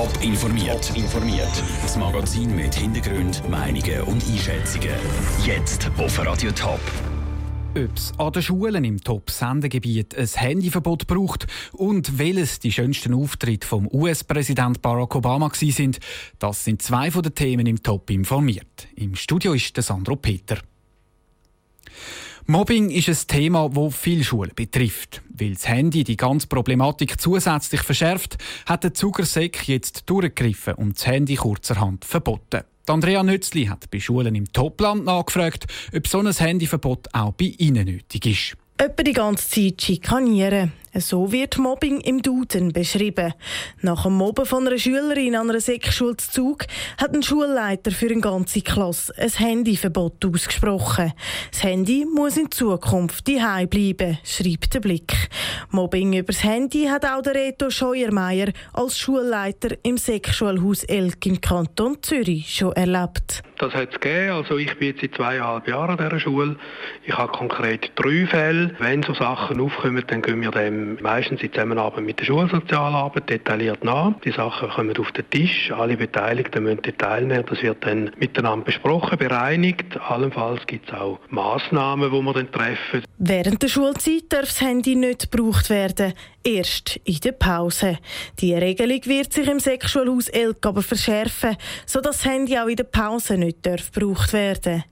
Top informiert. informiert. Das Magazin mit Hintergrund, Meinungen und Einschätzungen. Jetzt auf Radio Top. Ob es an den Schulen im Top-Sendegebiet ein Handyverbot braucht und welches die schönsten Auftritte vom US-Präsident Barack Obama sind, das sind zwei von den Themen im Top informiert. Im Studio ist der Sandro Peter. Mobbing ist ein Thema, das viele Schulen betrifft. Weil das Handy die ganze Problematik zusätzlich verschärft, hat der Zuckersäck jetzt durchgegriffen und das Handy kurzerhand verboten. Andrea Nützli hat bei Schulen im Topland nachgefragt, ob so ein Handyverbot auch bei ihnen nötig ist. Etwa die ganze Zeit schikanieren. So wird Mobbing im Duden beschrieben. Nach dem Mobben von einer Schülerin an einer Sechsschule Zug hat ein Schulleiter für eine ganze Klasse ein Handyverbot ausgesprochen. Das Handy muss in Zukunft daheim bleiben, schreibt der Blick. Mobbing übers Handy hat auch der Reto Scheuermeier als Schulleiter im Sechsschulhaus Elk im Kanton Zürich schon erlebt. Das hat es gegeben. Also ich bin jetzt seit zweieinhalb Jahren an dieser Schule. Ich habe konkret drei Fälle. Wenn so Sachen aufkommen, dann gehen wir dem meistens in Zusammenarbeit mit der Schulsozialarbeit detailliert nach. Die Sachen kommen auf den Tisch, alle Beteiligten müssen teilnehmen. Das wird dann miteinander besprochen, bereinigt. Allenfalls gibt es auch Massnahmen, die wir dann treffen. Während der Schulzeit darf das Handy nicht gebraucht werden, erst in der Pause. Die Regelung wird sich im Sexualhaus Elk aber verschärfen, sodass das Handy auch in der Pause nicht darf gebraucht werden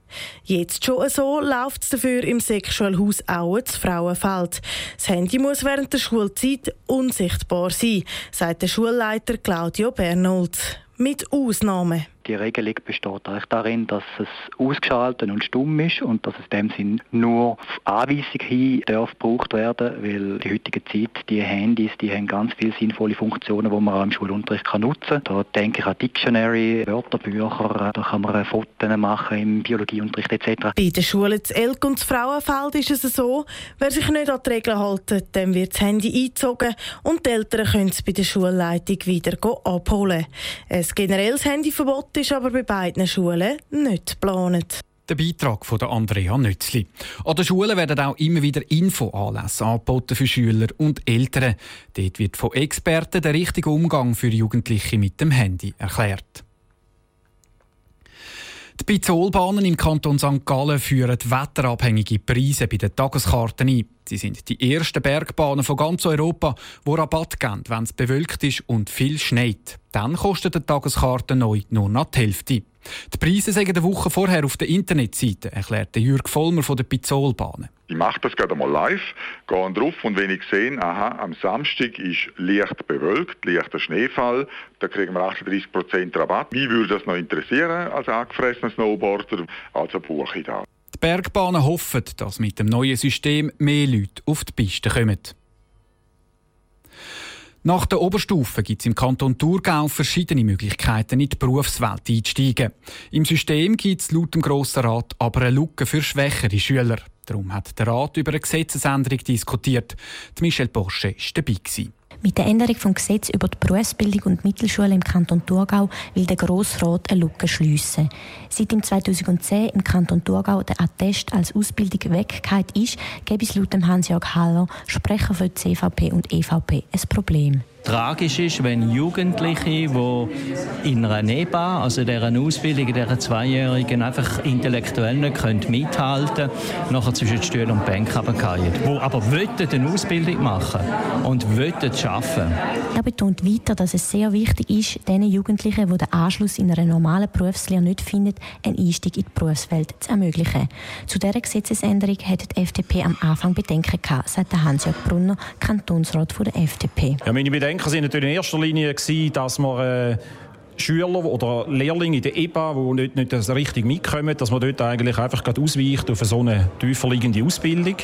Jetzt schon so läuft es dafür im Sexualhaus Aue zu Frauenfeld. Das Handy muss während der Schulzeit unsichtbar sein, sagt der Schulleiter Claudio Bernold. Mit Ausnahmen. Die Regelung besteht eigentlich darin, dass es ausgeschaltet und stumm ist und dass es in dem Sinn nur auf Anweisung hin darf gebraucht werden, weil die heutige Zeit, die Handys, die haben ganz viele sinnvolle Funktionen, die man auch im Schulunterricht kann nutzen kann. Da denke ich an Dictionary, Wörterbücher, da kann man Fotos machen im Biologieunterricht etc. Bei den Schulen zu Elk und zu Frauenfeld ist es so, wer sich nicht an die Regeln hält, dem wird das Handy eingezogen und die Eltern können es bei der Schulleitung wieder abholen. Ein generelles Handyverbot ist aber bei beiden Schulen nicht geplant. Der Beitrag von Andrea Nützli. An den Schulen werden auch immer wieder Infoanlässe angeboten für Schüler und Eltern. Dort wird von Experten der richtige Umgang für Jugendliche mit dem Handy erklärt. Die Bizolbahnen im Kanton St. Gallen führen wetterabhängige Preise bei den Tageskarten ein. Sie sind die ersten Bergbahnen von ganz Europa, die Rabatt geben, wenn es bewölkt ist und viel schneit. Dann kostet die Tageskarte neu nur noch die Hälfte. Die Preise sagen eine Woche vorher auf der Internetseite, erklärte Jürg Vollmer von der Pizzolbahnen. Ich mache das gerade mal live, gehe drauf und wenn ich sehe, aha, am Samstag ist leicht bewölkt, leichter Schneefall, da kriegen wir 38% Rabatt. Wie würde das noch interessieren als angefressener Snowboarder? Also buche ich da. Die Bergbahnen hoffen, dass mit dem neuen System mehr Leute auf die Piste kommen. Nach der Oberstufe gibt es im Kanton Thurgau verschiedene Möglichkeiten, in die Berufswelt einzusteigen. Im System gibt es laut dem Grossen Rat aber eine Lücke für schwächere Schüler. Darum hat der Rat über eine Gesetzesänderung diskutiert. Die Michelle Porsche war dabei. Mit der Änderung des Gesetzes über die Berufsbildung und Mittelschule im Kanton Thurgau will der Grossrat eine Lücke schliessen. Seit im 2010 im Kanton Thurgau der Attest als Ausbildung weggehend ist, gäbe es laut Hans-Jörg Haller, Sprecher für CVP und EVP, ein Problem tragisch ist, wenn Jugendliche, die in einer NEBA, also deren Ausbildung, deren Zweijährigen, einfach intellektuell nicht mithalten können, nachher zwischen Stuhl und Bank runterfallen. Die aber eine Ausbildung machen und arbeiten Er betont weiter, dass es sehr wichtig ist, den Jugendlichen, die den Anschluss in einer normalen Berufslehre nicht finden, einen Einstieg in die Berufswelt zu ermöglichen. Zu dieser Gesetzesänderung hat die FDP am Anfang Bedenken gehabt, sagt Hans-Jörg Brunner, Kantonsrat der FDP. Ja, meine Bedenken sind natürlich in erster Linie, gewesen, dass man äh, Schüler oder Lehrlinge in der EBA, die nicht, nicht richtig mitkommen, dass man dort eigentlich einfach ausweicht auf so eine tiefer liegende Ausbildung.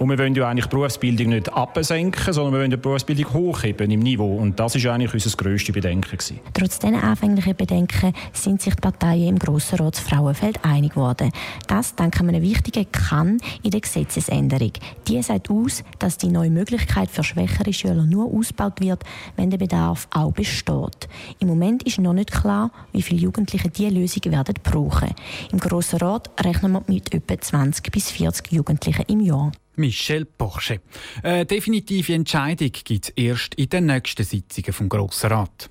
Und wir wollen ja eigentlich die Berufsbildung nicht absenken, sondern wir wollen die Berufsbildung hochheben im Niveau. Und das ist eigentlich unser grösstes Bedenken. Gewesen. Trotz dieser anfänglichen Bedenken sind sich die Parteien im Grossen Rat Frauenfeld einig geworden. Das dank einem wichtigen Kann in der Gesetzesänderung. Die sagt aus, dass die neue Möglichkeit für schwächere Schüler nur ausgebaut wird, wenn der Bedarf auch besteht. Im Moment ist noch nicht klar, wie viele Jugendliche diese Lösung werden brauchen. Im Grossen Rat rechnen wir mit etwa 20 bis 40 Jugendlichen im Jahr. Michel Porsche. Eine definitive Entscheidung gibt es erst in den nächsten Sitzungen vom Grossen Rat.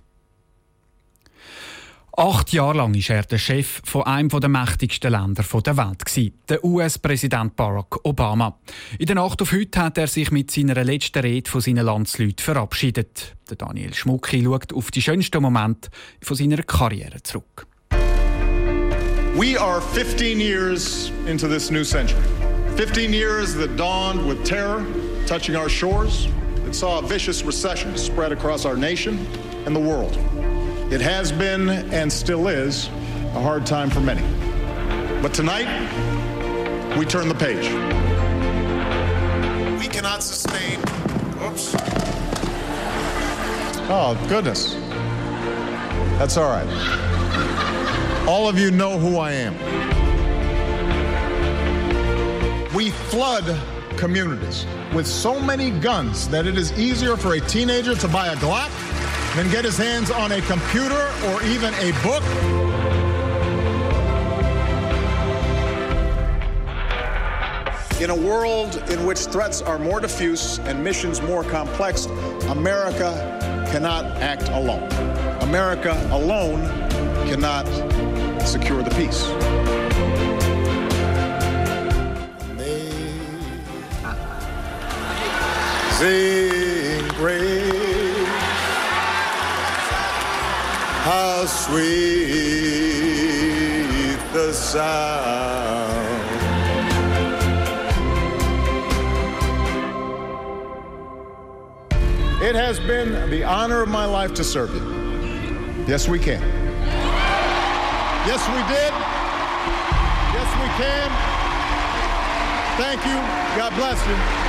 Acht Jahre lang war er der Chef von einem der mächtigsten Länder der Welt, der US-Präsident Barack Obama. In der Nacht auf heute hat er sich mit seiner letzten Rede von seinen Landsleuten verabschiedet. Daniel Schmucki schaut auf die schönsten Momente von seiner Karriere zurück. We are 15 years into this new century. 15 years that dawned with terror touching our shores, that saw a vicious recession spread across our nation and the world. It has been and still is a hard time for many. But tonight, we turn the page. We cannot sustain. Oops. Oh, goodness. That's all right. All of you know who I am. Flood communities with so many guns that it is easier for a teenager to buy a Glock than get his hands on a computer or even a book. In a world in which threats are more diffuse and missions more complex, America cannot act alone. America alone cannot secure the peace. Sing praise. How sweet the sound. It has been the honor of my life to serve you. Yes, we can. Yes, we did. Yes, we can. Thank you. God bless you.